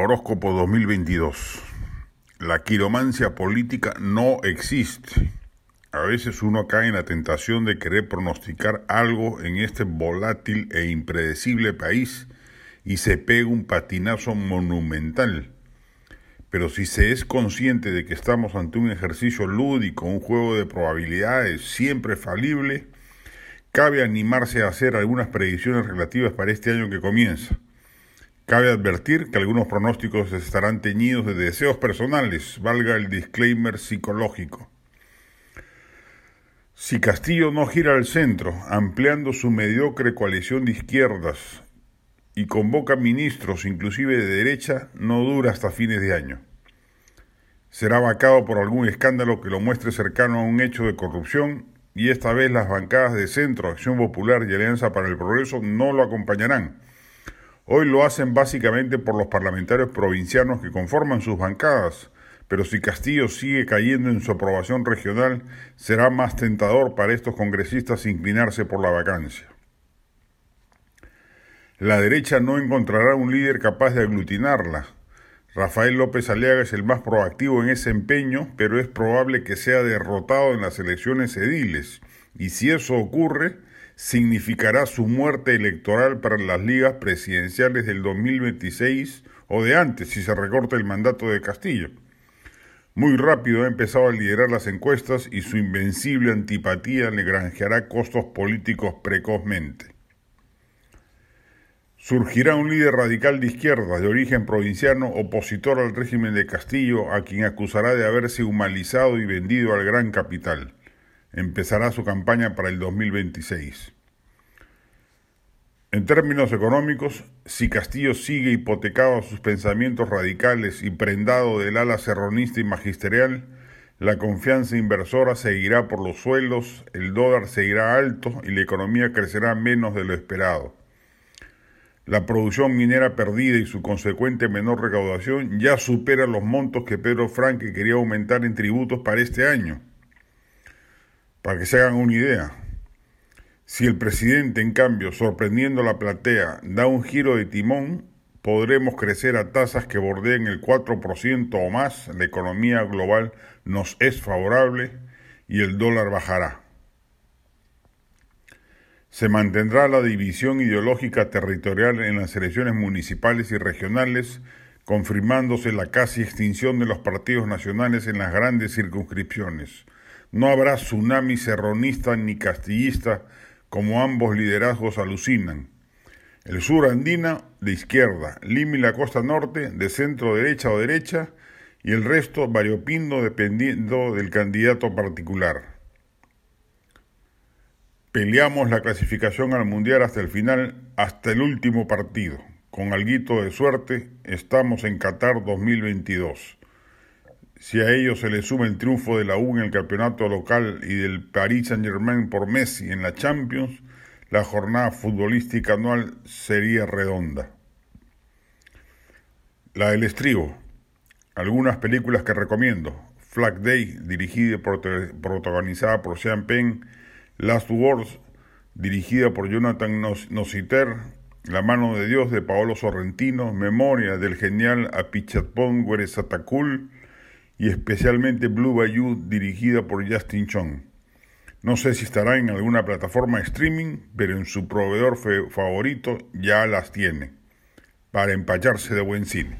Horóscopo 2022. La quiromancia política no existe. A veces uno cae en la tentación de querer pronosticar algo en este volátil e impredecible país y se pega un patinazo monumental. Pero si se es consciente de que estamos ante un ejercicio lúdico, un juego de probabilidades siempre falible, cabe animarse a hacer algunas predicciones relativas para este año que comienza. Cabe advertir que algunos pronósticos estarán teñidos de deseos personales, valga el disclaimer psicológico. Si Castillo no gira al centro, ampliando su mediocre coalición de izquierdas y convoca ministros, inclusive de derecha, no dura hasta fines de año. Será vacado por algún escándalo que lo muestre cercano a un hecho de corrupción y esta vez las bancadas de Centro, Acción Popular y Alianza para el Progreso no lo acompañarán Hoy lo hacen básicamente por los parlamentarios provincianos que conforman sus bancadas, pero si Castillo sigue cayendo en su aprobación regional, será más tentador para estos congresistas inclinarse por la vacancia. La derecha no encontrará un líder capaz de aglutinarla. Rafael López Aliaga es el más proactivo en ese empeño, pero es probable que sea derrotado en las elecciones ediles, y si eso ocurre, significará su muerte electoral para las ligas presidenciales del 2026 o de antes si se recorta el mandato de Castillo. Muy rápido ha empezado a liderar las encuestas y su invencible antipatía le granjeará costos políticos precozmente. Surgirá un líder radical de izquierda, de origen provinciano, opositor al régimen de Castillo, a quien acusará de haberse humanizado y vendido al gran capital empezará su campaña para el 2026. En términos económicos, si Castillo sigue hipotecado a sus pensamientos radicales y prendado del ala serronista y magisterial, la confianza inversora seguirá por los suelos, el dólar seguirá alto y la economía crecerá menos de lo esperado. La producción minera perdida y su consecuente menor recaudación ya supera los montos que Pedro Franque quería aumentar en tributos para este año. Para que se hagan una idea, si el presidente, en cambio, sorprendiendo la platea, da un giro de timón, podremos crecer a tasas que bordeen el 4% o más, la economía global nos es favorable y el dólar bajará. Se mantendrá la división ideológica territorial en las elecciones municipales y regionales, confirmándose la casi extinción de los partidos nacionales en las grandes circunscripciones. No habrá tsunami serronista ni castillista como ambos liderazgos alucinan. El sur andina de izquierda, Lima y la costa norte de centro derecha o derecha y el resto variopindo dependiendo del candidato particular. Peleamos la clasificación al mundial hasta el final, hasta el último partido. Con alguito de suerte, estamos en Qatar 2022. Si a ello se le suma el triunfo de la U en el campeonato local y del Paris Saint-Germain por Messi en la Champions, la jornada futbolística anual sería redonda. La del estribo. Algunas películas que recomiendo. Flag Day, dirigida y protagonizada por Sean Penn. Last Wars, dirigida por Jonathan Nositer. La mano de Dios de Paolo Sorrentino. Memoria del genial Apichatpong Guerezatakul y especialmente Blue Bayou dirigida por Justin Chong. No sé si estará en alguna plataforma de streaming, pero en su proveedor favorito ya las tiene, para empacharse de buen cine.